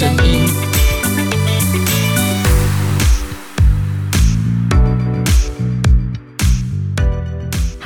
声音。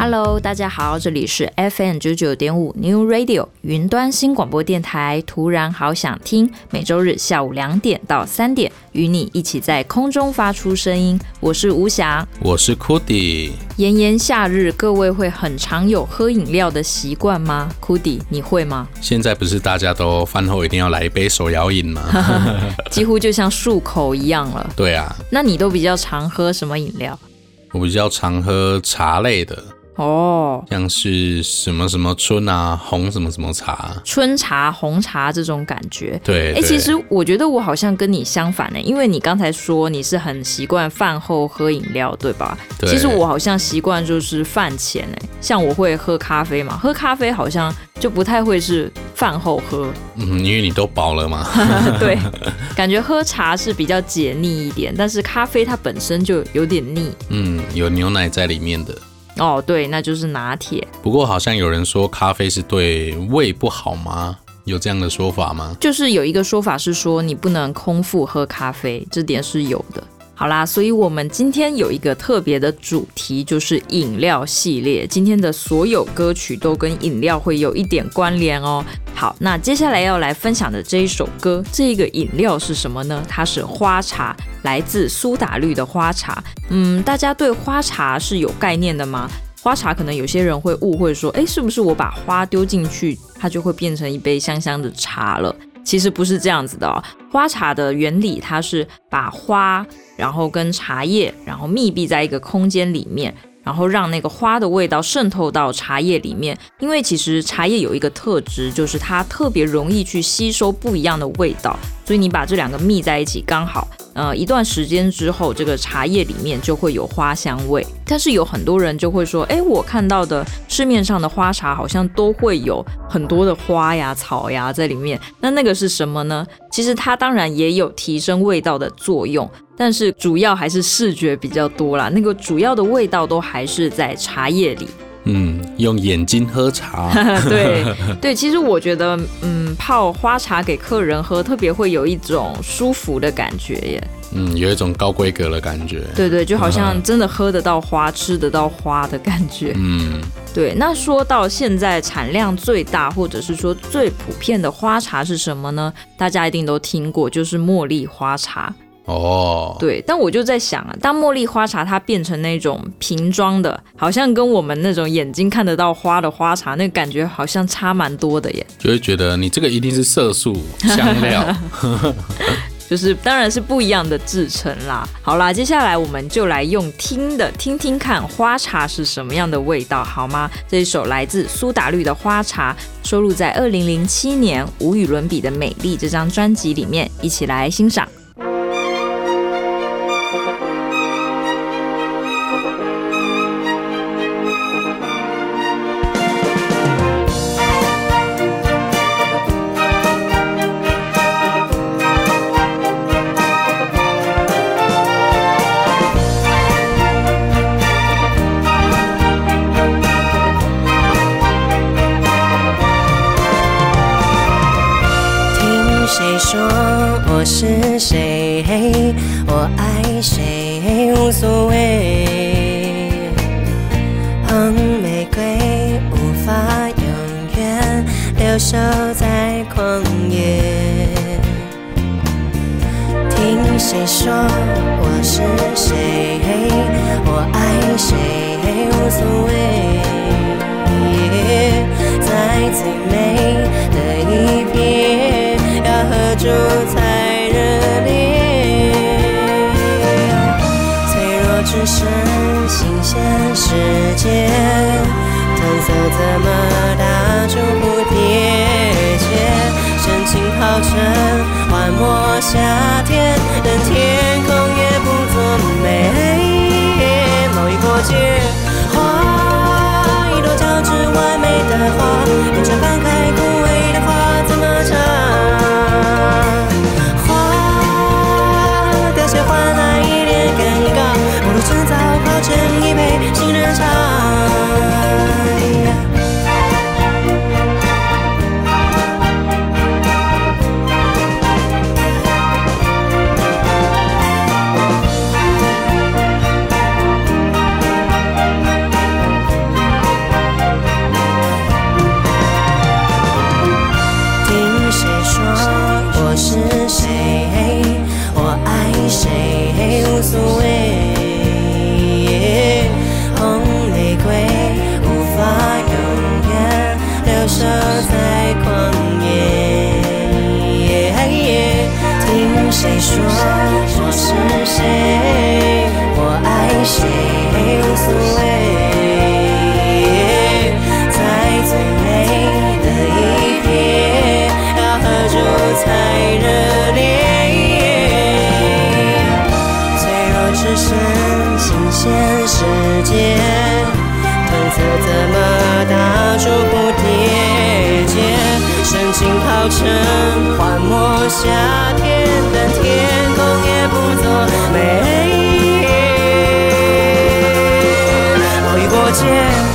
Hello，大家好，这里是 FM 九九点五 New Radio 云端新广播电台。突然好想听，每周日下午两点到三点，与你一起在空中发出声音。我是吴翔，我是 Cody。炎炎夏日，各位会很常有喝饮料的习惯吗？Cody，你会吗？现在不是大家都饭后一定要来一杯手摇饮吗？几乎就像漱口一样了。对啊，那你都比较常喝什么饮料？我比较常喝茶类的。哦，oh, 像是什么什么春啊，红什么什么茶，春茶、红茶这种感觉。对，哎、欸，其实我觉得我好像跟你相反呢，因为你刚才说你是很习惯饭后喝饮料，对吧？对。其实我好像习惯就是饭前哎，像我会喝咖啡嘛，喝咖啡好像就不太会是饭后喝。嗯，因为你都饱了嘛。对，感觉喝茶是比较解腻一点，但是咖啡它本身就有点腻。嗯，有牛奶在里面的。哦，对，那就是拿铁。不过好像有人说咖啡是对胃不好吗？有这样的说法吗？就是有一个说法是说你不能空腹喝咖啡，这点是有的。好啦，所以我们今天有一个特别的主题，就是饮料系列。今天的所有歌曲都跟饮料会有一点关联哦。好，那接下来要来分享的这一首歌，这个饮料是什么呢？它是花茶，来自苏打绿的花茶。嗯，大家对花茶是有概念的吗？花茶可能有些人会误会说，诶，是不是我把花丢进去，它就会变成一杯香香的茶了？其实不是这样子的哦。花茶的原理，它是把花，然后跟茶叶，然后密闭在一个空间里面，然后让那个花的味道渗透到茶叶里面。因为其实茶叶有一个特质，就是它特别容易去吸收不一样的味道，所以你把这两个密在一起，刚好。呃，一段时间之后，这个茶叶里面就会有花香味。但是有很多人就会说，哎，我看到的市面上的花茶好像都会有很多的花呀、草呀在里面。那那个是什么呢？其实它当然也有提升味道的作用，但是主要还是视觉比较多啦。那个主要的味道都还是在茶叶里。嗯，用眼睛喝茶。对 对，其实我觉得，嗯，泡花茶给客人喝，特别会有一种舒服的感觉耶。嗯，有一种高规格的感觉。对对，就好像真的喝得到花，吃得到花的感觉。嗯，对。那说到现在产量最大，或者是说最普遍的花茶是什么呢？大家一定都听过，就是茉莉花茶。哦，对，但我就在想啊，当茉莉花茶它变成那种瓶装的，好像跟我们那种眼睛看得到花的花茶，那个感觉好像差蛮多的耶。就会觉得你这个一定是色素香料，就是当然是不一样的制成啦。好啦，接下来我们就来用听的听听看花茶是什么样的味道，好吗？这一首来自苏打绿的花茶，收录在二零零七年无与伦比的美丽这张专辑里面，一起来欣赏。弱只剩新鲜世界，探索怎么打出蝴蝶结？深情泡成幻魔夏天，等天空也不作美。贸易过节，数蝴蝶结，深情泡成幻梦，夏天的天空也不作美。回过街。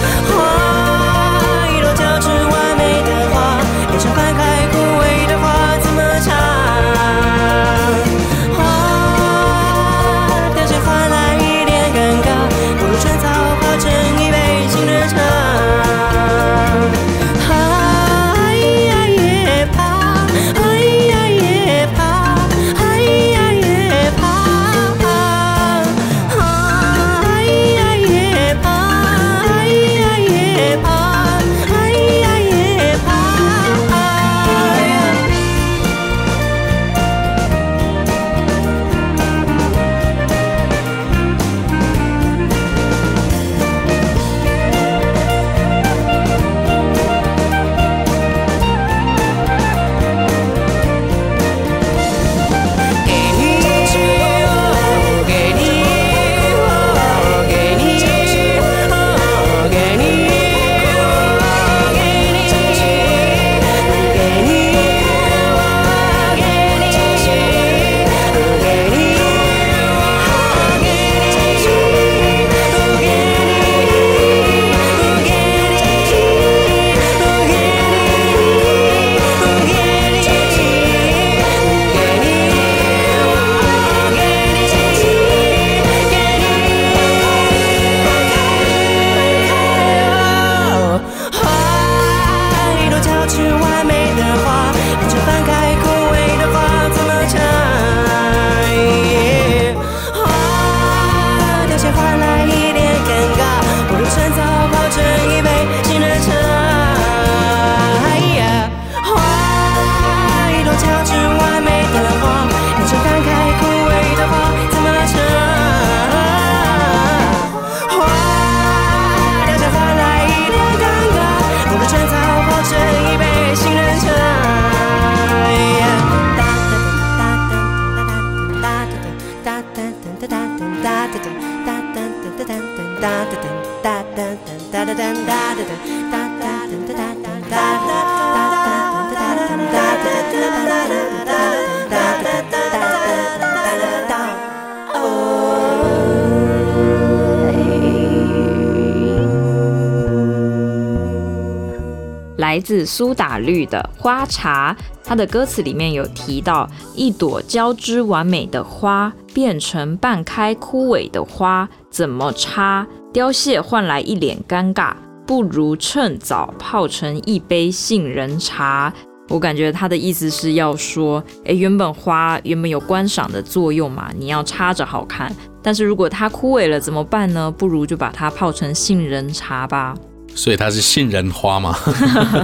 自苏打绿的花茶，它的歌词里面有提到，一朵交织完美的花变成半开枯萎的花，怎么插？凋谢换来一脸尴尬，不如趁早泡成一杯杏仁茶。我感觉他的意思是要说，诶，原本花原本有观赏的作用嘛，你要插着好看。但是如果它枯萎了怎么办呢？不如就把它泡成杏仁茶吧。所以它是杏仁花吗？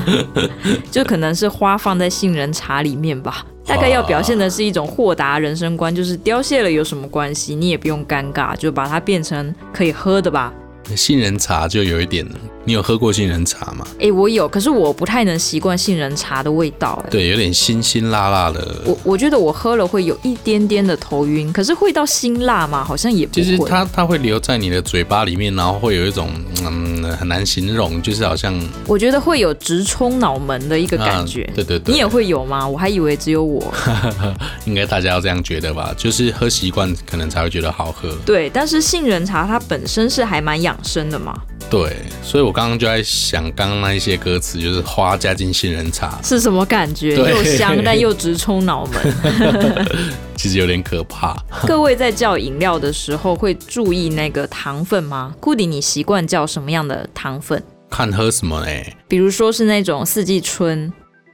就可能是花放在杏仁茶里面吧。大概要表现的是一种豁达人生观，就是凋谢了有什么关系？你也不用尴尬，就把它变成可以喝的吧。杏仁茶就有一点，你有喝过杏仁茶吗？哎、欸，我有，可是我不太能习惯杏仁茶的味道。哎，对，有点辛辛辣辣的。我我觉得我喝了会有一点点的头晕，可是会到辛辣吗？好像也不会。其实它它会留在你的嘴巴里面，然后会有一种嗯很难形容，就是好像我觉得会有直冲脑门的一个感觉。啊、对对对，你也会有吗？我还以为只有我。应该大家要这样觉得吧？就是喝习惯可能才会觉得好喝。对，但是杏仁茶它本身是还蛮养生的嘛。对，所以我刚刚就在想，刚刚那一些歌词，就是花加进杏仁茶是什么感觉？又香但又直冲脑门，其实有点可怕。各位在叫饮料的时候会注意那个糖分吗？固定你习惯叫什么样的糖分？看喝什么哎，比如说是那种四季春。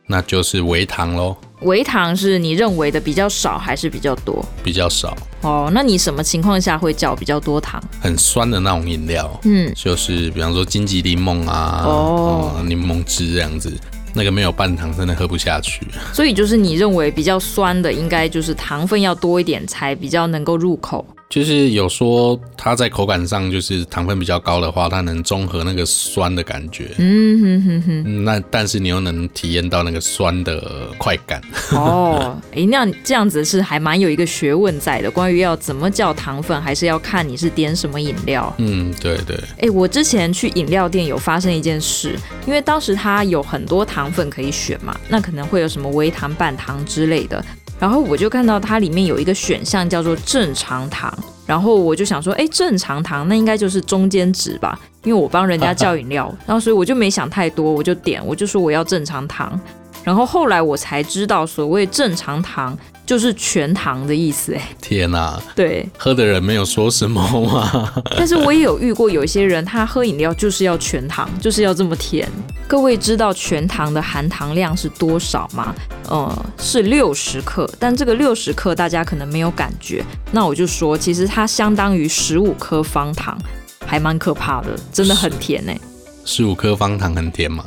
那就是微糖喽。微糖是你认为的比较少还是比较多？比较少。哦，那你什么情况下会叫比较多糖？很酸的那种饮料，嗯，就是比方说金桔柠檬啊，哦，柠檬汁这样子，那个没有半糖真的喝不下去。所以就是你认为比较酸的，应该就是糖分要多一点才比较能够入口。就是有说它在口感上就是糖分比较高的话，它能中和那个酸的感觉。嗯哼哼哼。那但是你又能体验到那个酸的快感。哦，哎、欸，那这样子是还蛮有一个学问在的。关于要怎么叫糖分，还是要看你是点什么饮料。嗯，对对。哎、欸，我之前去饮料店有发生一件事，因为当时它有很多糖分可以选嘛，那可能会有什么微糖、半糖之类的。然后我就看到它里面有一个选项叫做正常糖，然后我就想说，哎，正常糖那应该就是中间值吧，因为我帮人家叫饮料，然后所以我就没想太多，我就点，我就说我要正常糖。然后后来我才知道，所谓正常糖就是全糖的意思。哎，天哪！对，喝的人没有说什么吗？但是我也有遇过有一些人，他喝饮料就是要全糖，就是要这么甜。各位知道全糖的含糖量是多少吗？呃，是六十克。但这个六十克大家可能没有感觉，那我就说，其实它相当于十五颗方糖，还蛮可怕的，真的很甜哎。十五颗方糖很甜吗？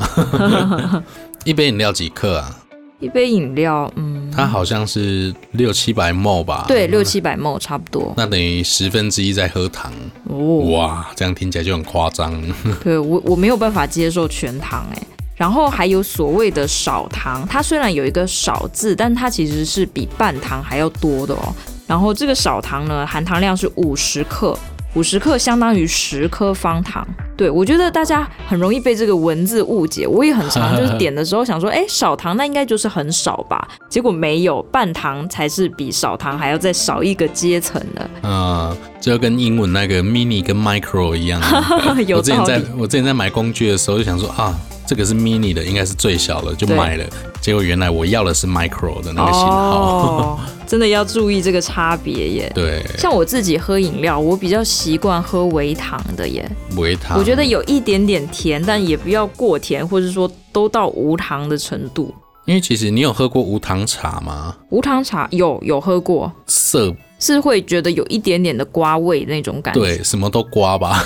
一杯饮料几克啊？一杯饮料，嗯，它好像是六七百 ml 吧？对，六七百 ml 差不多。那等于十分之一在喝糖。哦，哇，这样听起来就很夸张。对，我我没有办法接受全糖哎。然后还有所谓的少糖，它虽然有一个少字，但它其实是比半糖还要多的哦。然后这个少糖呢，含糖量是五十克。五十克相当于十颗方糖，对，我觉得大家很容易被这个文字误解。我也很常就是点的时候想说，哎，少糖那应该就是很少吧？结果没有，半糖才是比少糖还要再少一个阶层的。嗯，就跟英文那个 mini 跟 micro 一样。我之前在我之前在买工具的时候就想说啊。这个是 mini 的，应该是最小的，就买了。结果原来我要的是 micro 的那个型号。哦，真的要注意这个差别耶。对，像我自己喝饮料，我比较习惯喝微糖的耶。微糖，我觉得有一点点甜，但也不要过甜，或者说都到无糖的程度。因为其实你有喝过无糖茶吗？无糖茶有有喝过。色。是会觉得有一点点的瓜味那种感觉，对，什么都刮吧，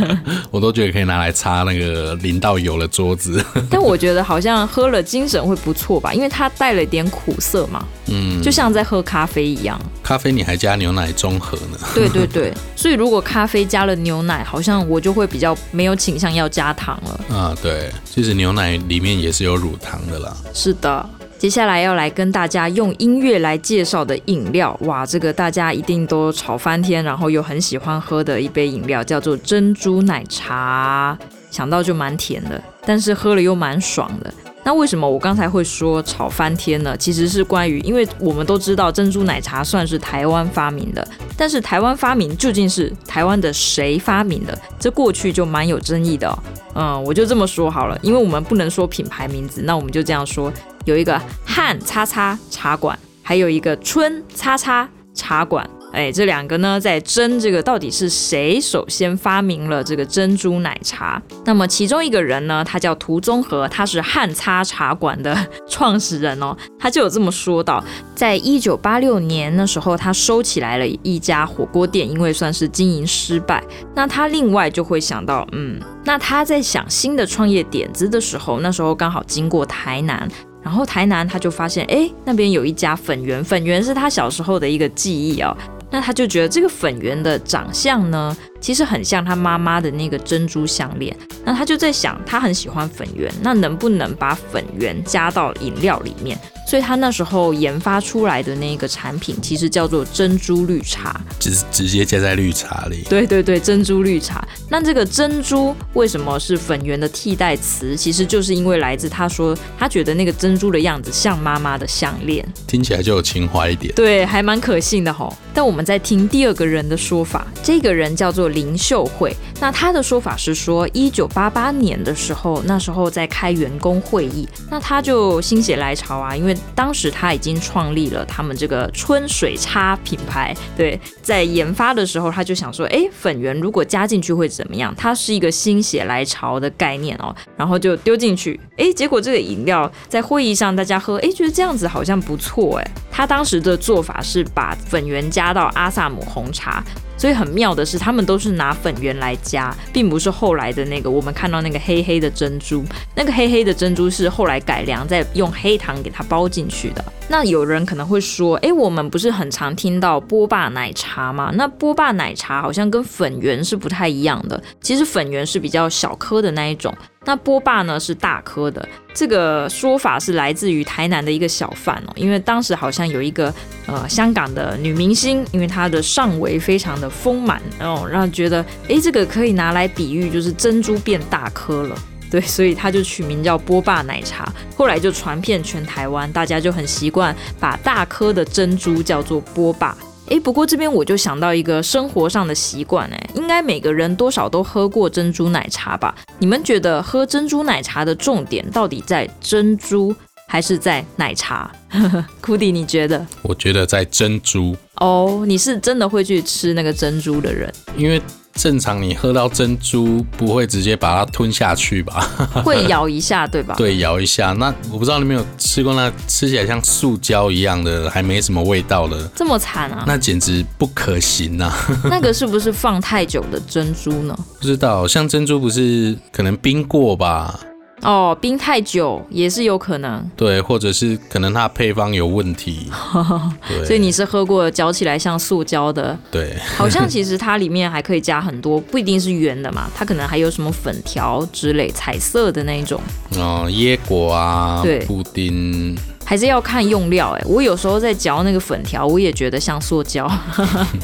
我都觉得可以拿来擦那个淋到油的桌子。但我觉得好像喝了精神会不错吧，因为它带了一点苦涩嘛，嗯，就像在喝咖啡一样。咖啡你还加牛奶中和呢？对对对，所以如果咖啡加了牛奶，好像我就会比较没有倾向要加糖了。啊，对，其实牛奶里面也是有乳糖的啦。是的。接下来要来跟大家用音乐来介绍的饮料，哇，这个大家一定都吵翻天，然后又很喜欢喝的一杯饮料，叫做珍珠奶茶。想到就蛮甜的，但是喝了又蛮爽的。那为什么我刚才会说炒翻天呢？其实是关于，因为我们都知道珍珠奶茶算是台湾发明的，但是台湾发明究竟是台湾的谁发明的？这过去就蛮有争议的哦。嗯，我就这么说好了，因为我们不能说品牌名字，那我们就这样说。有一个汉叉叉茶馆，还有一个春叉叉茶馆。哎，这两个呢在争这个到底是谁首先发明了这个珍珠奶茶。那么其中一个人呢，他叫涂宗和，他是汉擦茶馆的创始人哦，他就有这么说到，在一九八六年的时候，他收起来了一家火锅店，因为算是经营失败。那他另外就会想到，嗯，那他在想新的创业点子的时候，那时候刚好经过台南。然后台南他就发现，哎，那边有一家粉圆，粉圆是他小时候的一个记忆哦。那他就觉得这个粉圆的长相呢，其实很像他妈妈的那个珍珠项链。那他就在想，他很喜欢粉圆，那能不能把粉圆加到饮料里面？所以他那时候研发出来的那个产品，其实叫做珍珠绿茶，直直接加在绿茶里。对对对，珍珠绿茶。那这个珍珠为什么是粉圆的替代词？其实就是因为来自他说他觉得那个珍珠的样子像妈妈的项链，听起来就有情怀一点。对，还蛮可信的吼。但我们在听第二个人的说法，这个人叫做林秀慧。那他的说法是说，一九八八年的时候，那时候在开员工会议，那他就心血来潮啊，因为当时他已经创立了他们这个春水茶品牌，对，在研发的时候他就想说，哎，粉圆如果加进去会怎么样？它是一个心血来潮的概念哦，然后就丢进去，哎，结果这个饮料在会议上大家喝，哎，觉得这样子好像不错，哎，他当时的做法是把粉圆加到阿萨姆红茶。所以很妙的是，他们都是拿粉圆来加，并不是后来的那个我们看到那个黑黑的珍珠。那个黑黑的珍珠是后来改良，再用黑糖给它包进去的。那有人可能会说，诶，我们不是很常听到波霸奶茶吗？那波霸奶茶好像跟粉圆是不太一样的。其实粉圆是比较小颗的那一种。那波霸呢是大颗的，这个说法是来自于台南的一个小贩哦，因为当时好像有一个呃香港的女明星，因为她的上围非常的丰满，然后让人觉得诶，这个可以拿来比喻就是珍珠变大颗了，对，所以他就取名叫波霸奶茶，后来就传遍全台湾，大家就很习惯把大颗的珍珠叫做波霸。诶，不过这边我就想到一个生活上的习惯，诶，应该每个人多少都喝过珍珠奶茶吧？你们觉得喝珍珠奶茶的重点到底在珍珠还是在奶茶？库迪，你觉得？我觉得在珍珠。哦，你是真的会去吃那个珍珠的人？因为。正常你喝到珍珠不会直接把它吞下去吧？会咬一下，对吧？对，咬一下。那我不知道你有没有吃过那吃起来像塑胶一样的，还没什么味道的，这么惨啊？那简直不可行呐！那个是不是放太久的珍珠呢？不知道，像珍珠不是可能冰过吧？哦，冰太久也是有可能，对，或者是可能它配方有问题，所以你是喝过嚼起来像塑胶的，对，好像其实它里面还可以加很多，不一定是圆的嘛，它可能还有什么粉条之类彩色的那一种，哦，椰果啊，对，布丁，还是要看用料哎，我有时候在嚼那个粉条，我也觉得像塑胶，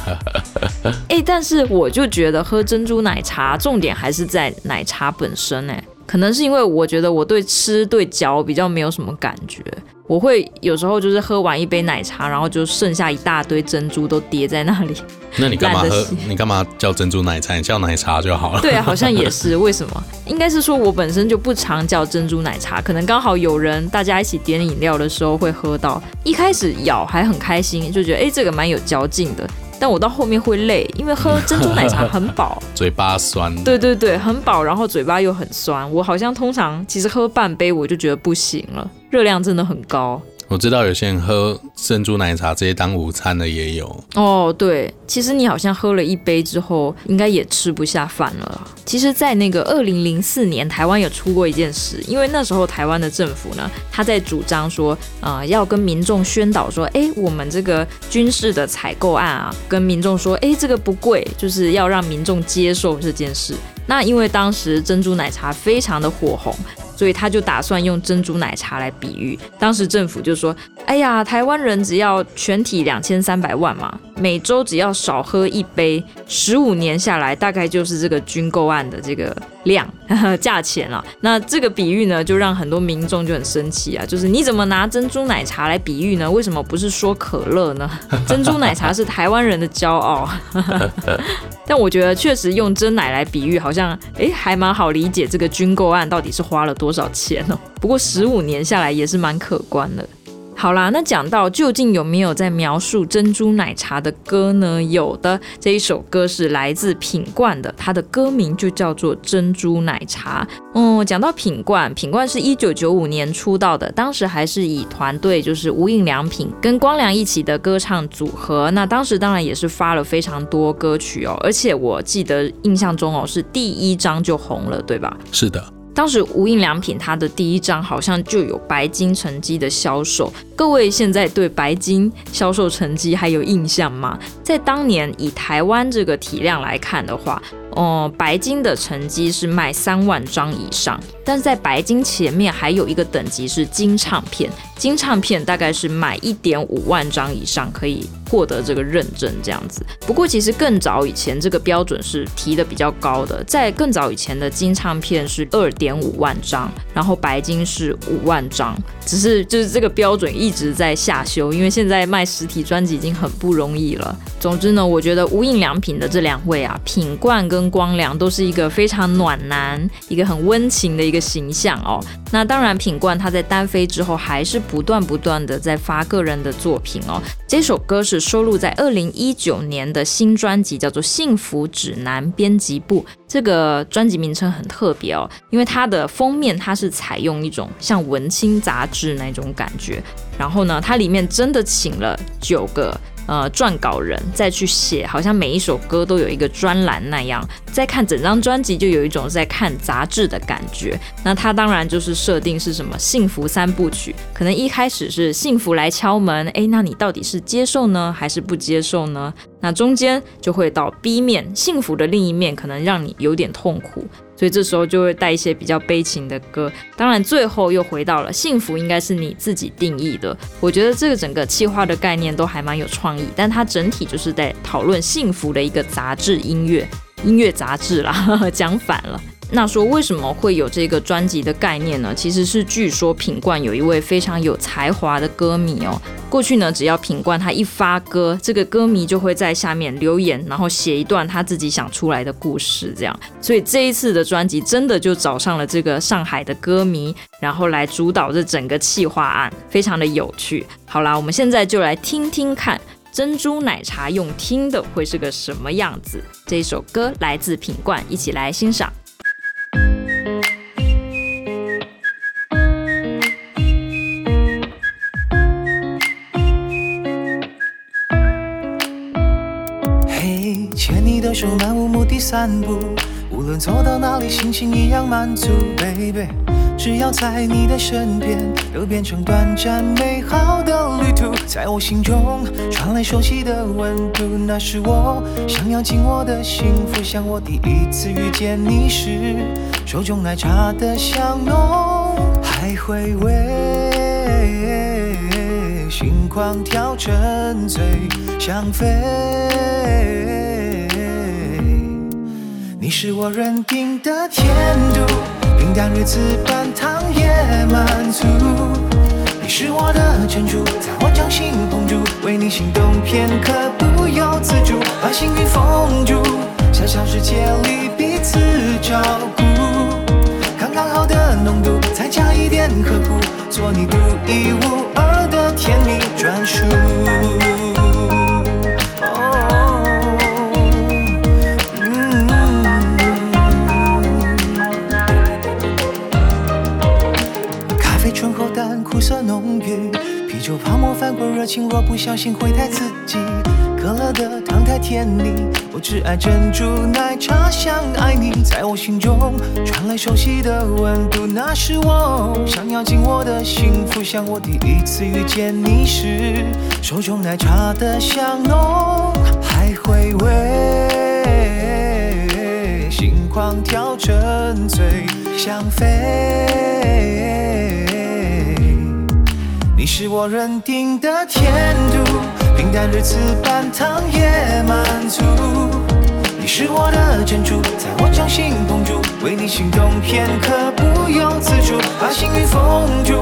哎，但是我就觉得喝珍珠奶茶重点还是在奶茶本身哎。可能是因为我觉得我对吃对嚼比较没有什么感觉，我会有时候就是喝完一杯奶茶，然后就剩下一大堆珍珠都叠在那里。那你干嘛喝？你干嘛叫珍珠奶茶？你叫奶茶就好了。对啊，好像也是。为什么？应该是说我本身就不常叫珍珠奶茶，可能刚好有人大家一起点饮料的时候会喝到。一开始咬还很开心，就觉得哎，这个蛮有嚼劲的。但我到后面会累，因为喝珍珠奶茶很饱，嘴巴酸。对对对，很饱，然后嘴巴又很酸。我好像通常其实喝半杯我就觉得不行了，热量真的很高。我知道有些人喝珍珠奶茶直接当午餐的也有哦。对，其实你好像喝了一杯之后，应该也吃不下饭了。其实，在那个二零零四年，台湾有出过一件事，因为那时候台湾的政府呢，他在主张说，呃，要跟民众宣导说，哎，我们这个军事的采购案啊，跟民众说，哎，这个不贵，就是要让民众接受这件事。那因为当时珍珠奶茶非常的火红。所以他就打算用珍珠奶茶来比喻，当时政府就说：“哎呀，台湾人只要全体两千三百万嘛，每周只要少喝一杯，十五年下来大概就是这个军购案的这个量呵呵价钱了。”那这个比喻呢，就让很多民众就很生气啊，就是你怎么拿珍珠奶茶来比喻呢？为什么不是说可乐呢？珍珠奶茶是台湾人的骄傲。但我觉得确实用真奶来比喻，好像哎还蛮好理解这个军购案到底是花了多多少钱哦。不过十五年下来也是蛮可观的。好啦，那讲到究竟有没有在描述珍珠奶茶的歌呢？有的，这一首歌是来自品冠的，它的歌名就叫做《珍珠奶茶》。嗯，讲到品冠，品冠是一九九五年出道的，当时还是以团队就是无印良品跟光良一起的歌唱组合。那当时当然也是发了非常多歌曲哦，而且我记得印象中哦是第一张就红了，对吧？是的。当时无印良品它的第一张好像就有白金成绩的销售，各位现在对白金销售成绩还有印象吗？在当年以台湾这个体量来看的话，哦，白金的成绩是卖三万张以上，但是在白金前面还有一个等级是金唱片，金唱片大概是卖一点五万张以上可以。获得这个认证这样子，不过其实更早以前这个标准是提的比较高的，在更早以前的金唱片是二点五万张，然后白金是五万张，只是就是这个标准一直在下修，因为现在卖实体专辑已经很不容易了。总之呢，我觉得无印良品的这两位啊，品冠跟光良都是一个非常暖男，一个很温情的一个形象哦。那当然，品冠他在单飞之后还是不断不断的在发个人的作品哦。这首歌是收录在二零一九年的新专辑，叫做《幸福指南》编辑部。这个专辑名称很特别哦，因为它的封面它是采用一种像文青杂志那种感觉，然后呢，它里面真的请了九个。呃，撰稿人再去写，好像每一首歌都有一个专栏那样。再看整张专辑，就有一种在看杂志的感觉。那它当然就是设定是什么幸福三部曲，可能一开始是幸福来敲门，诶，那你到底是接受呢，还是不接受呢？那中间就会到 B 面，幸福的另一面可能让你有点痛苦。所以这时候就会带一些比较悲情的歌，当然最后又回到了幸福应该是你自己定义的。我觉得这个整个企划的概念都还蛮有创意，但它整体就是在讨论幸福的一个杂志音乐，音乐杂志啦，讲反了。那说为什么会有这个专辑的概念呢？其实是据说品冠有一位非常有才华的歌迷哦。过去呢，只要品冠他一发歌，这个歌迷就会在下面留言，然后写一段他自己想出来的故事，这样。所以这一次的专辑真的就找上了这个上海的歌迷，然后来主导这整个企划案，非常的有趣。好啦，我们现在就来听听看珍珠奶茶用听的会是个什么样子。这一首歌来自品冠，一起来欣赏。手漫无目的散步，无论走到哪里，心情一样满足，baby。只要在你的身边，都变成短暂美好的旅途。在我心中传来熟悉的温度，那是我想要紧握的幸福。像我第一次遇见你时，手中奶茶的香浓，还回味，心狂跳，沉醉，想飞。你是我认定的甜度，平淡日子半糖也满足。你是我的珍珠，在我掌心捧住，为你心动片刻不由自主，把幸运封住，小小世界里彼此照顾，刚刚好的浓度，再加一点呵护，做你独一无二的甜蜜专属。翻过热情，若不小心会太刺激。可乐的糖太甜腻，我只爱珍珠奶茶，想爱你。在我心中传来熟悉的温度，那是我想要紧握的幸福。像我第一次遇见你时，手中奶茶的香浓，还回味，心狂跳，沉醉，想飞。你是我认定的甜度，平淡日子半糖也满足。你是我的珍珠，在我掌心捧住，为你心动片刻不由自主，把幸运封住，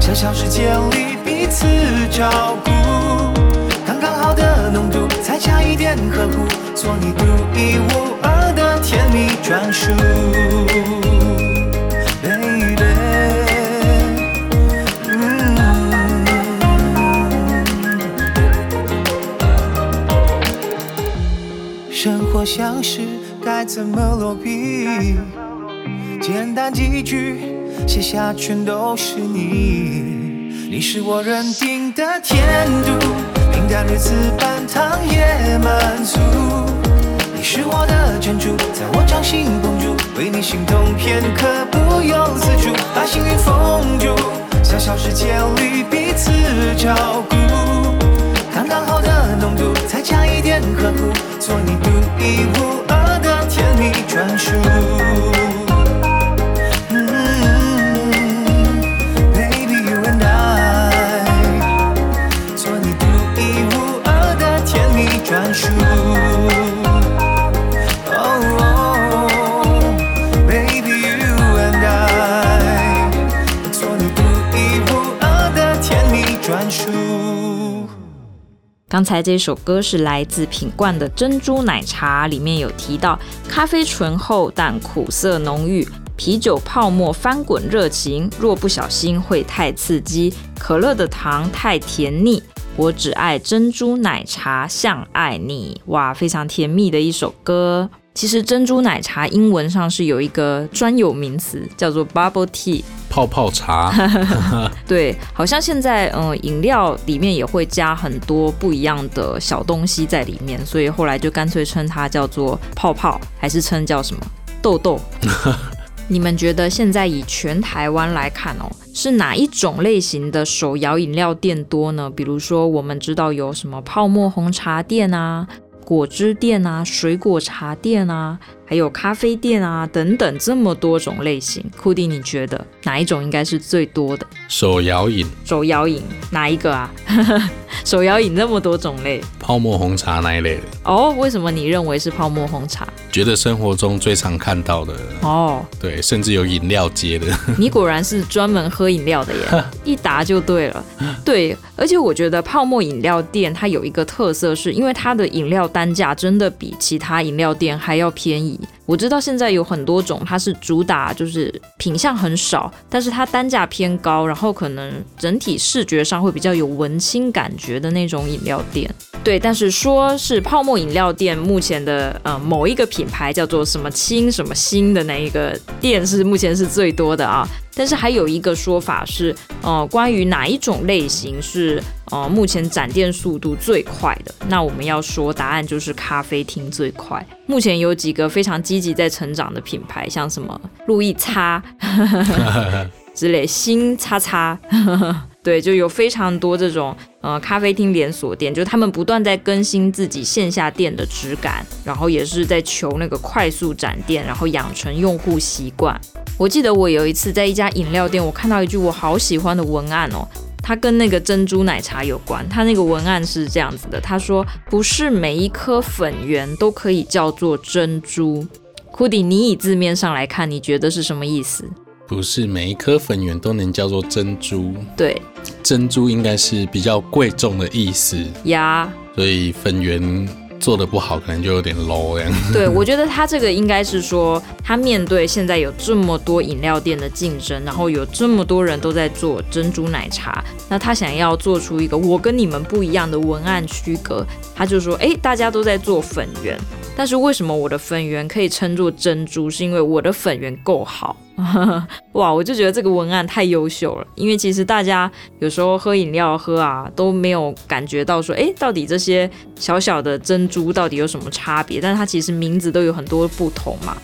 小小世界里彼此照顾，刚刚好的浓度，再加一点呵护，做你独一无二的甜蜜专属。活像是该怎么落笔？简单几句写下全都是你，你是我认定的天度，平淡日子半糖也满足。你是我的珍珠，在我掌心捧住，为你心动片刻不由自主，把幸运封住，小小世界里彼此照顾。刚刚好的浓度，再加一点呵护，做你独一无二的甜蜜专属。刚才这首歌是来自品冠的珍珠奶茶，里面有提到咖啡醇厚但苦涩浓郁，啤酒泡沫翻滚热情，若不小心会太刺激，可乐的糖太甜腻，我只爱珍珠奶茶像爱你，哇，非常甜蜜的一首歌。其实珍珠奶茶英文上是有一个专有名词，叫做 bubble tea，泡泡茶。对，好像现在嗯，饮料里面也会加很多不一样的小东西在里面，所以后来就干脆称它叫做泡泡，还是称叫什么豆豆？你们觉得现在以全台湾来看哦，是哪一种类型的手摇饮料店多呢？比如说，我们知道有什么泡沫红茶店啊。果汁店啊，水果茶店啊，还有咖啡店啊，等等，这么多种类型。库迪，你觉得哪一种应该是最多的？手摇饮。手摇饮哪一个啊？手摇饮那么多种类。泡沫红茶那一类的。哦，为什么你认为是泡沫红茶？觉得生活中最常看到的。哦。对，甚至有饮料街的。你果然是专门喝饮料的耶，一答就对了。对，而且我觉得泡沫饮料店它有一个特色，是因为它的饮料。单价真的比其他饮料店还要便宜。我知道现在有很多种，它是主打就是品相很少，但是它单价偏高，然后可能整体视觉上会比较有文青感觉的那种饮料店。对，但是说是泡沫饮料店，目前的呃某一个品牌叫做什么清什么新的那一个店是目前是最多的啊。但是还有一个说法是，呃，关于哪一种类型是呃目前展店速度最快的？那我们要说答案就是咖啡厅最快。目前有几个非常积极在成长的品牌，像什么路易叉 之类，新叉叉，对，就有非常多这种呃咖啡厅连锁店，就他们不断在更新自己线下店的质感，然后也是在求那个快速展店，然后养成用户习惯。我记得我有一次在一家饮料店，我看到一句我好喜欢的文案哦，它跟那个珍珠奶茶有关。它那个文案是这样子的，他说：“不是每一颗粉圆都可以叫做珍珠。”库迪，你以字面上来看，你觉得是什么意思？不是每一颗粉圆都能叫做珍珠。对，珍珠应该是比较贵重的意思呀，所以粉圆。做的不好，可能就有点 low 这样。对，我觉得他这个应该是说，他面对现在有这么多饮料店的竞争，然后有这么多人都在做珍珠奶茶，那他想要做出一个我跟你们不一样的文案区隔，他就说，哎，大家都在做粉圆，但是为什么我的粉圆可以称作珍珠？是因为我的粉圆够好。哇，我就觉得这个文案太优秀了，因为其实大家有时候喝饮料喝啊都没有感觉到说，哎，到底这些小小的珍珠到底有什么差别？但它其实名字都有很多不同嘛。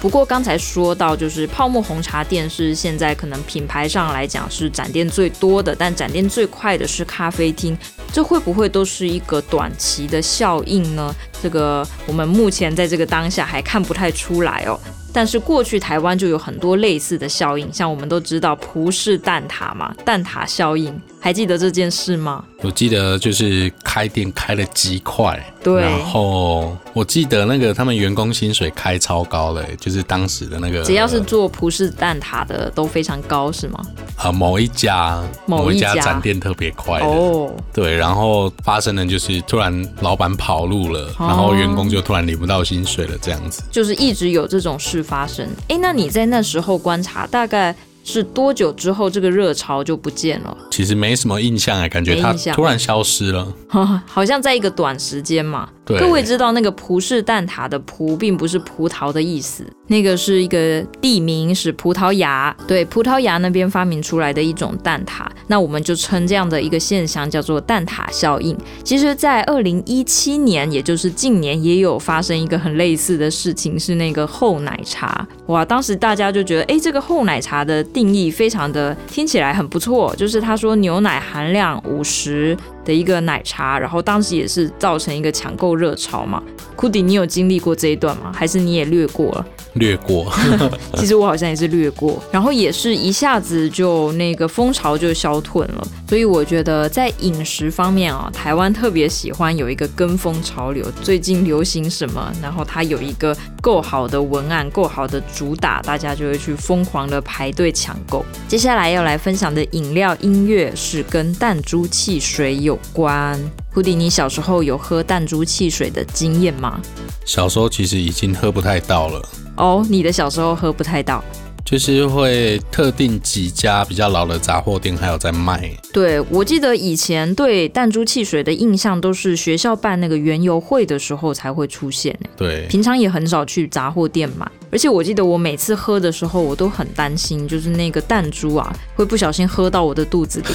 不过刚才说到，就是泡沫红茶店是现在可能品牌上来讲是展店最多的，但展店最快的是咖啡厅，这会不会都是一个短期的效应呢？这个我们目前在这个当下还看不太出来哦。但是过去台湾就有很多类似的效应，像我们都知道葡式蛋挞嘛，蛋挞效应，还记得这件事吗？我记得就是开店开了极快，对，然后我记得那个他们员工薪水开超高的，就是当时的那个，只要是做葡式蛋挞的都非常高，是吗？啊，某一家某一家展店特别快哦，对，然后发生的就是突然老板跑路了，哦，然后员工就突然领不到薪水了，这样子，就是一直有这种事发生。哎，那你在那时候观察，大概是多久之后这个热潮就不见了？其实没什么印象哎，感觉它突然消失了，好像在一个短时间嘛。各位知道那个葡式蛋挞的“葡”并不是葡萄的意思，那个是一个地名，是葡萄牙，对，葡萄牙那边发明出来的一种蛋挞。那我们就称这样的一个现象叫做蛋挞效应。其实，在二零一七年，也就是近年，也有发生一个很类似的事情，是那个厚奶茶。哇，当时大家就觉得，哎，这个厚奶茶的定义非常的听起来很不错，就是他说牛奶含量五十。的一个奶茶，然后当时也是造成一个抢购热潮嘛。库迪，你有经历过这一段吗？还是你也略过了？略过，其实我好像也是略过，然后也是一下子就那个风潮就消退了。所以我觉得在饮食方面啊，台湾特别喜欢有一个跟风潮流，最近流行什么，然后它有一个够好的文案，够好的主打，大家就会去疯狂的排队抢购。接下来要来分享的饮料音乐是跟弹珠汽水有关。胡迪，你小时候有喝弹珠汽水的经验吗？小时候其实已经喝不太到了。哦，你的小时候喝不太到，就是会特定几家比较老的杂货店还有在卖。对，我记得以前对弹珠汽水的印象都是学校办那个园游会的时候才会出现。对，平常也很少去杂货店买。而且我记得我每次喝的时候，我都很担心，就是那个弹珠啊，会不小心喝到我的肚子里。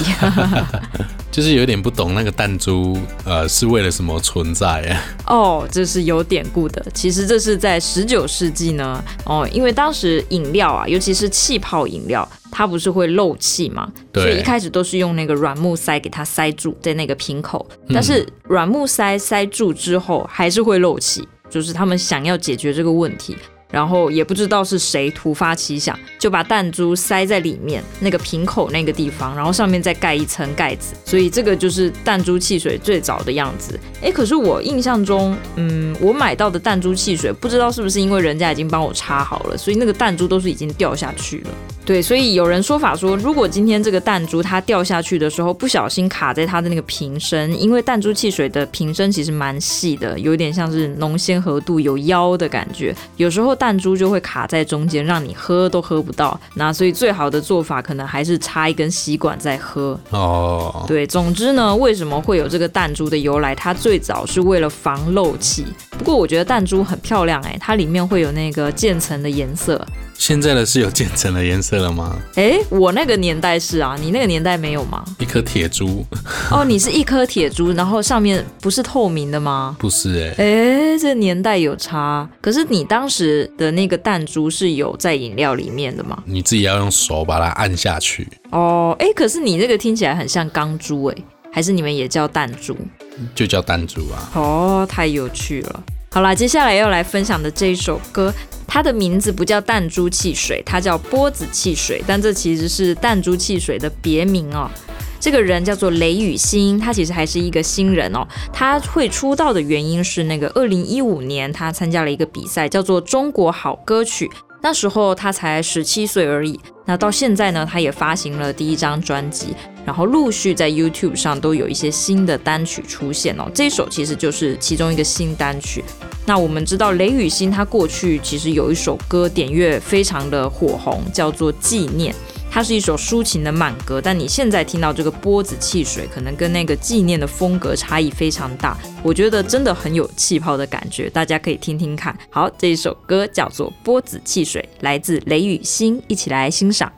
就是有点不懂那个弹珠，呃，是为了什么存在啊？哦，这是有典故的。其实这是在十九世纪呢，哦，因为当时饮料啊，尤其是气泡饮料，它不是会漏气嘛？对。所以一开始都是用那个软木塞给它塞住在那个瓶口，但是软木塞塞住之后还是会漏气，就是他们想要解决这个问题。然后也不知道是谁突发奇想，就把弹珠塞在里面那个瓶口那个地方，然后上面再盖一层盖子，所以这个就是弹珠汽水最早的样子。哎，可是我印象中，嗯，我买到的弹珠汽水，不知道是不是因为人家已经帮我插好了，所以那个弹珠都是已经掉下去了。对，所以有人说法说，如果今天这个弹珠它掉下去的时候不小心卡在它的那个瓶身，因为弹珠汽水的瓶身其实蛮细的，有点像是浓鲜合度有腰的感觉，有时候。弹珠就会卡在中间，让你喝都喝不到。那所以最好的做法可能还是插一根吸管再喝。哦，对，总之呢，为什么会有这个弹珠的由来？它最早是为了防漏气。不过我觉得弹珠很漂亮哎，它里面会有那个渐层的颜色。现在的是有渐层的颜色了吗？哎，我那个年代是啊，你那个年代没有吗？一颗铁珠。哦，你是一颗铁珠，然后上面不是透明的吗？不是哎。哎，这年代有差。可是你当时的那个弹珠是有在饮料里面的吗？你自己要用手把它按下去。哦，哎，可是你这个听起来很像钢珠哎，还是你们也叫弹珠？就叫弹珠啊。哦，太有趣了。好啦，接下来要来分享的这一首歌，它的名字不叫弹珠汽水，它叫波子汽水，但这其实是弹珠汽水的别名哦。这个人叫做雷雨欣，他其实还是一个新人哦。他会出道的原因是那个二零一五年他参加了一个比赛，叫做中国好歌曲。那时候他才十七岁而已。那到现在呢，他也发行了第一张专辑，然后陆续在 YouTube 上都有一些新的单曲出现哦。这首其实就是其中一个新单曲。那我们知道雷雨欣他过去其实有一首歌点阅非常的火红，叫做《纪念》。它是一首抒情的慢歌，但你现在听到这个波子汽水，可能跟那个纪念的风格差异非常大。我觉得真的很有气泡的感觉，大家可以听听看。好，这一首歌叫做《波子汽水》，来自雷雨欣，一起来欣赏。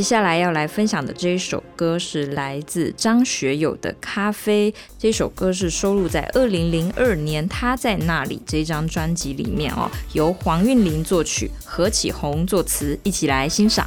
接下来要来分享的这一首歌是来自张学友的《咖啡》。这首歌是收录在二零零二年《他在那里》这张专辑里面哦，由黄韵玲作曲，何启宏作词，一起来欣赏。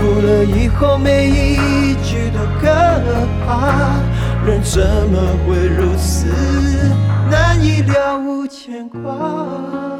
哭了以后，每一句都可怕，人怎么会如此难以了无牵挂？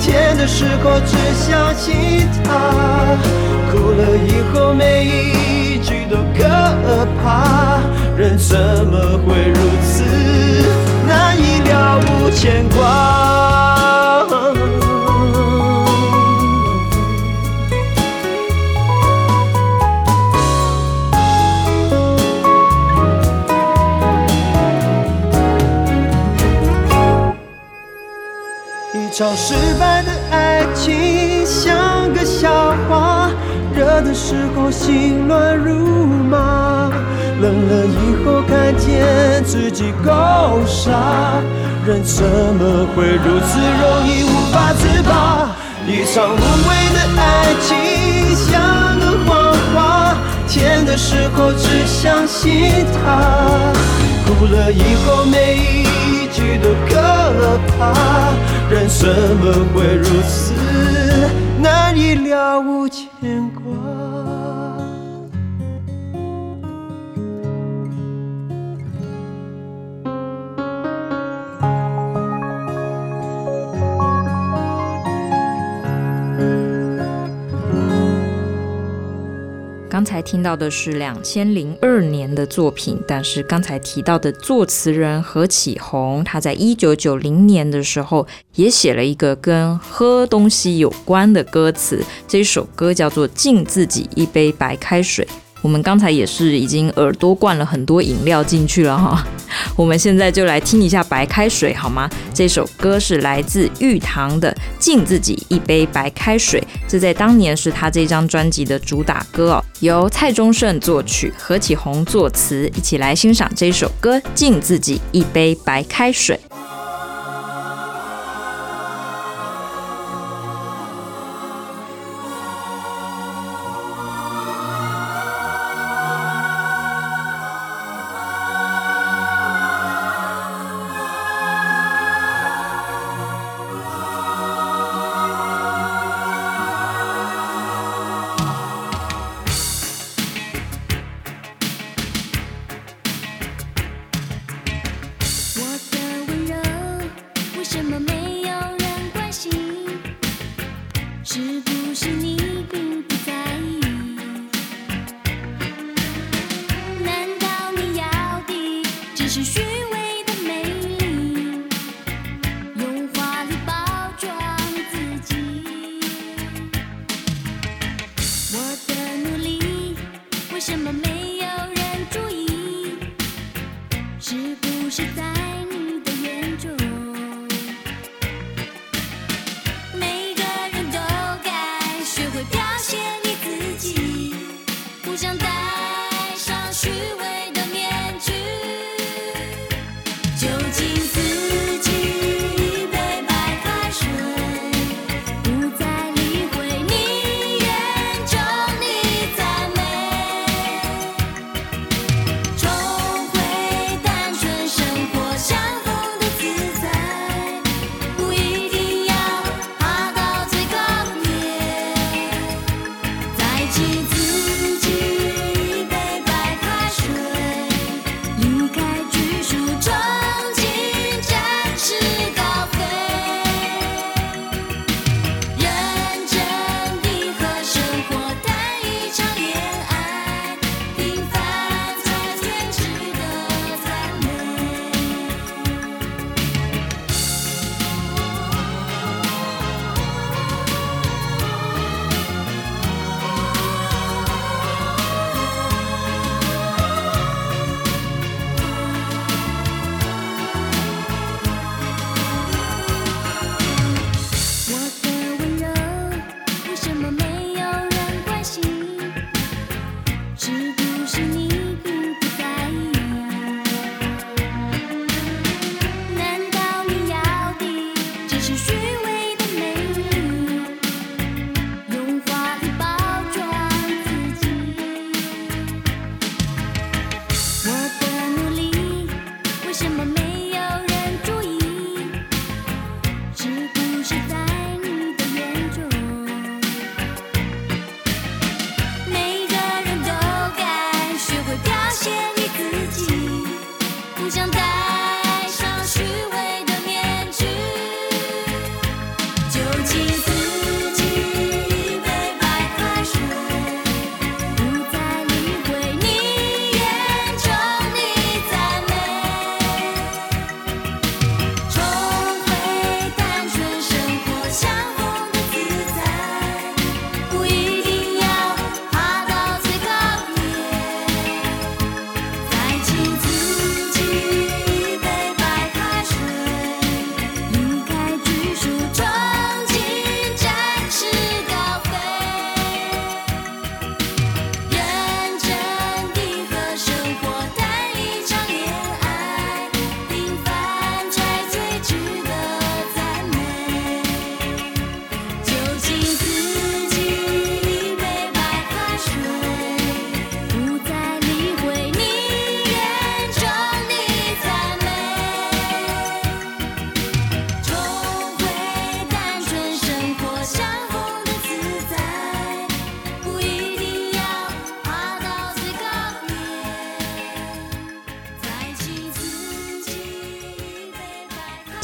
甜的时候只想起他。哭了以后，每一句都可怕，人怎么会如此难以了无牵挂？一场失败的爱情像个笑话。热的时候心乱如麻，冷了以后看见自己够傻，人怎么会如此容易无法自拔？一场无谓的爱情像个谎话，甜的时候只相信它，哭了以后每一句都可怕，人怎么会如此难以了无牵挂？刚才听到的是两千零二年的作品，但是刚才提到的作词人何启宏，他在一九九零年的时候也写了一个跟喝东西有关的歌词，这首歌叫做《敬自己一杯白开水》。我们刚才也是已经耳朵灌了很多饮料进去了哈，我们现在就来听一下白开水好吗？这首歌是来自玉堂的《敬自己一杯白开水》，这在当年是他这张专辑的主打歌哦，由蔡宗盛作曲，何启宏作词，一起来欣赏这首歌《敬自己一杯白开水》。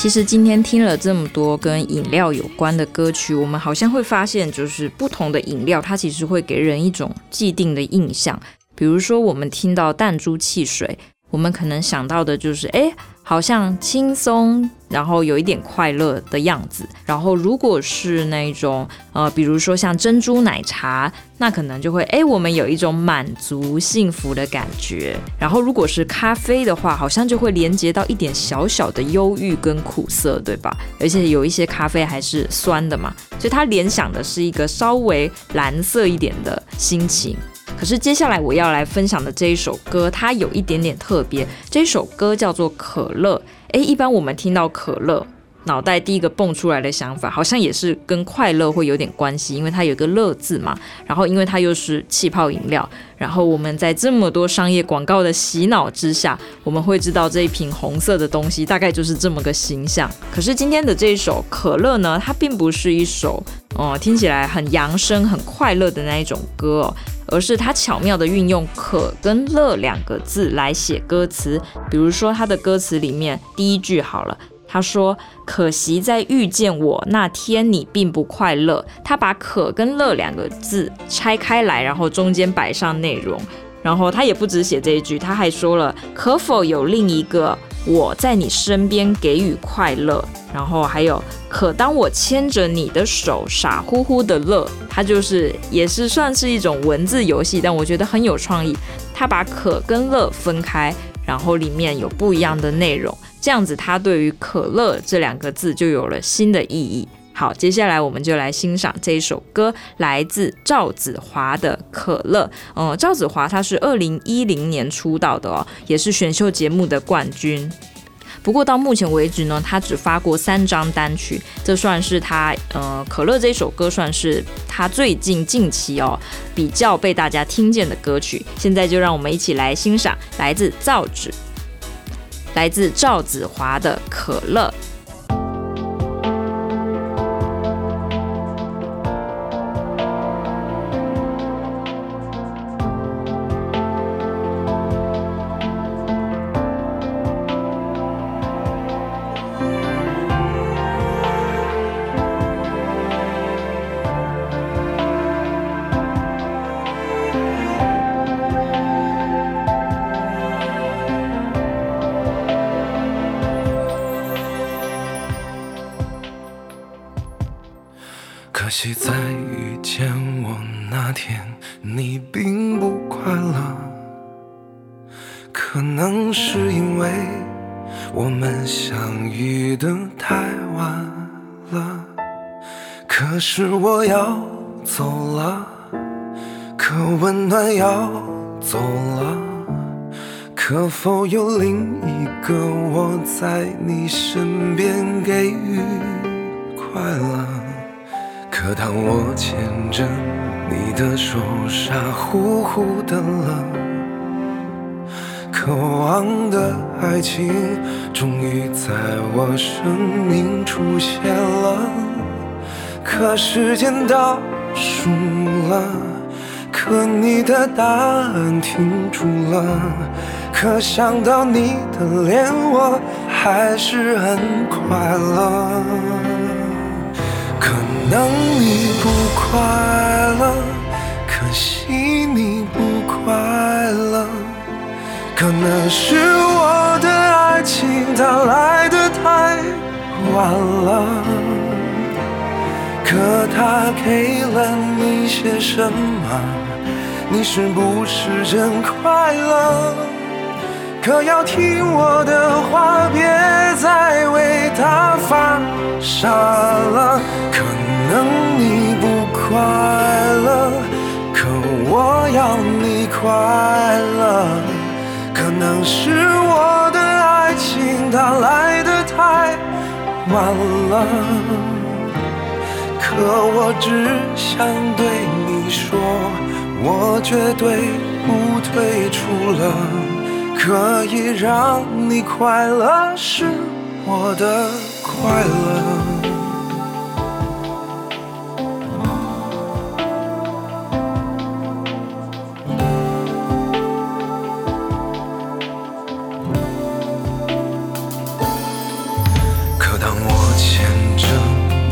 其实今天听了这么多跟饮料有关的歌曲，我们好像会发现，就是不同的饮料，它其实会给人一种既定的印象。比如说，我们听到弹珠汽水，我们可能想到的就是，哎。好像轻松，然后有一点快乐的样子。然后如果是那种呃，比如说像珍珠奶茶，那可能就会哎，我们有一种满足、幸福的感觉。然后如果是咖啡的话，好像就会连接到一点小小的忧郁跟苦涩，对吧？而且有一些咖啡还是酸的嘛，所以它联想的是一个稍微蓝色一点的心情。可是接下来我要来分享的这一首歌，它有一点点特别。这首歌叫做《可乐》。诶，一般我们听到可乐，脑袋第一个蹦出来的想法，好像也是跟快乐会有点关系，因为它有个“乐”字嘛。然后因为它又是气泡饮料，然后我们在这么多商业广告的洗脑之下，我们会知道这一瓶红色的东西大概就是这么个形象。可是今天的这一首《可乐》呢，它并不是一首哦听起来很扬声、很快乐的那一种歌哦。而是他巧妙地运用“可”跟“乐”两个字来写歌词，比如说他的歌词里面第一句好了，他说：“可惜在遇见我那天你并不快乐。”他把“可”跟“乐”两个字拆开来，然后中间摆上内容，然后他也不只写这一句，他还说了：“可否有另一个？”我在你身边给予快乐，然后还有可当我牵着你的手傻乎乎的乐，它就是也是算是一种文字游戏，但我觉得很有创意。他把可跟乐分开，然后里面有不一样的内容，这样子他对于可乐这两个字就有了新的意义。好，接下来我们就来欣赏这一首歌，来自赵子华的《可乐》。嗯，赵子华他是二零一零年出道的哦，也是选秀节目的冠军。不过到目前为止呢，他只发过三张单曲，这算是他呃《可乐》这首歌算是他最近近期哦比较被大家听见的歌曲。现在就让我们一起来欣赏来自赵子，来自赵子华的《可乐》。可否有另一个我在你身边给予快乐？可当我牵着你的手，傻乎乎的乐，渴望的爱情终于在我生命出现了。可时间倒数了，可你的答案停住了，可想到你的脸，我还是很快乐。可能你不快乐，可惜你不快乐。可能是我的爱情它来得太晚了，可它给了你些什么？你是不是真快乐？可要听我的话，别再为他犯傻了。可能你不快乐，可我要你快乐。可能是我的爱情它来得太晚了，可我只想对你说，我绝对不退出了。可以让你快乐是我的快乐。可当我牵着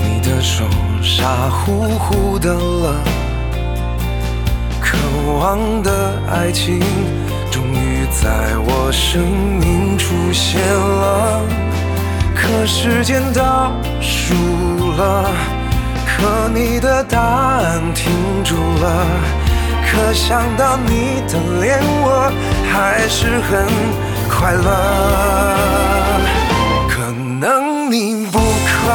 你的手，傻乎乎的了，渴望的爱情。在我生命出现了，可时间倒数了，可你的答案停住了，可想到你的脸，我还是很快乐。可能你不快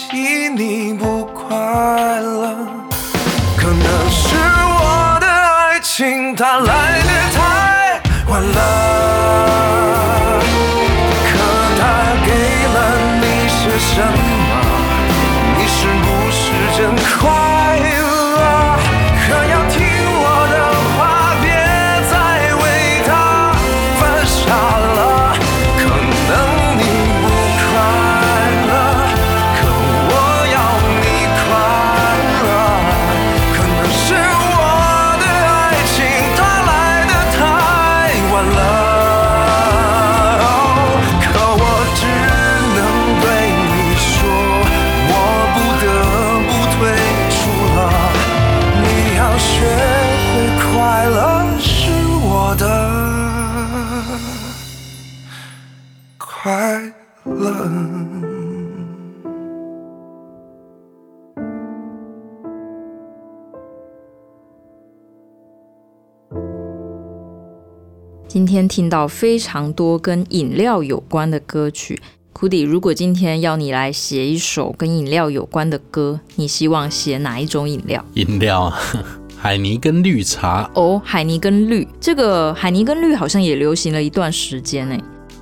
起你不快乐，可能是我的爱情它来。天听到非常多跟饮料有关的歌曲，Cudi，如果今天要你来写一首跟饮料有关的歌，你希望写哪一种饮料？饮料啊，海尼跟绿茶。哦，海尼跟绿，这个海尼跟绿好像也流行了一段时间呢。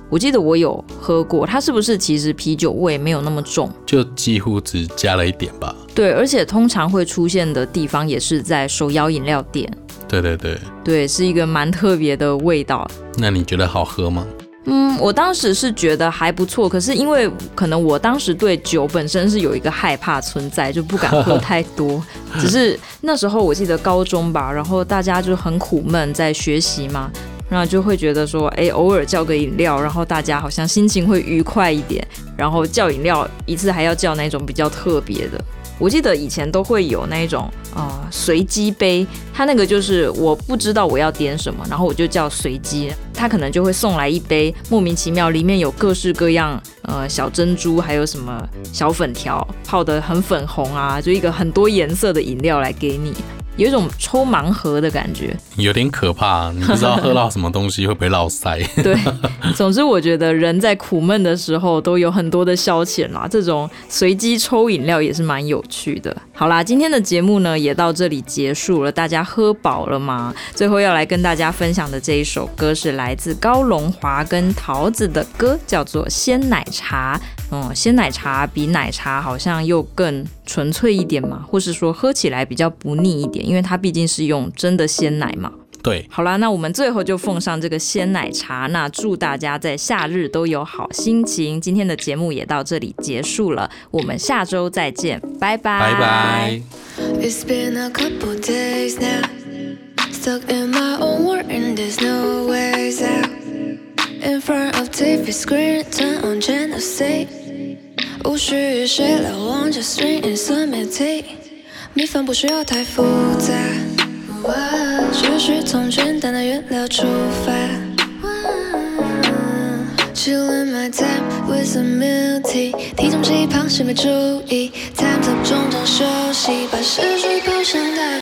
我记得我有喝过，它是不是其实啤酒味没有那么重？就几乎只加了一点吧。对，而且通常会出现的地方也是在手摇饮料店。对对对，对，是一个蛮特别的味道。那你觉得好喝吗？嗯，我当时是觉得还不错，可是因为可能我当时对酒本身是有一个害怕存在，就不敢喝太多。只是那时候我记得高中吧，然后大家就很苦闷在学习嘛。然后就会觉得说，哎，偶尔叫个饮料，然后大家好像心情会愉快一点。然后叫饮料一次还要叫那种比较特别的。我记得以前都会有那种呃随机杯，它那个就是我不知道我要点什么，然后我就叫随机，它可能就会送来一杯莫名其妙里面有各式各样呃小珍珠，还有什么小粉条泡的很粉红啊，就一个很多颜色的饮料来给你。有一种抽盲盒的感觉，有点可怕。你不知道喝到什么东西会不会落塞。对，总之我觉得人在苦闷的时候都有很多的消遣啦。这种随机抽饮料也是蛮有趣的。好啦，今天的节目呢也到这里结束了。大家喝饱了吗？最后要来跟大家分享的这一首歌是来自高龙华跟桃子的歌，叫做《鲜奶茶》。嗯，鲜奶茶比奶茶好像又更纯粹一点嘛，或是说喝起来比较不腻一点，因为它毕竟是用真的鲜奶嘛。对，好啦，那我们最后就奉上这个鲜奶茶，那祝大家在夏日都有好心情。今天的节目也到这里结束了，我们下周再见，拜拜。拜拜。It's been a couple days now, stuck in my own world and there's no ways out. In front of TV screen, turn on channel. 无需与谁来往，just drink and submit。米饭不需要太复杂，只需从简单的原料出发。Chilling my time with some milk tea，体重奇胖时没注意，time 中场休息，把思绪抛向大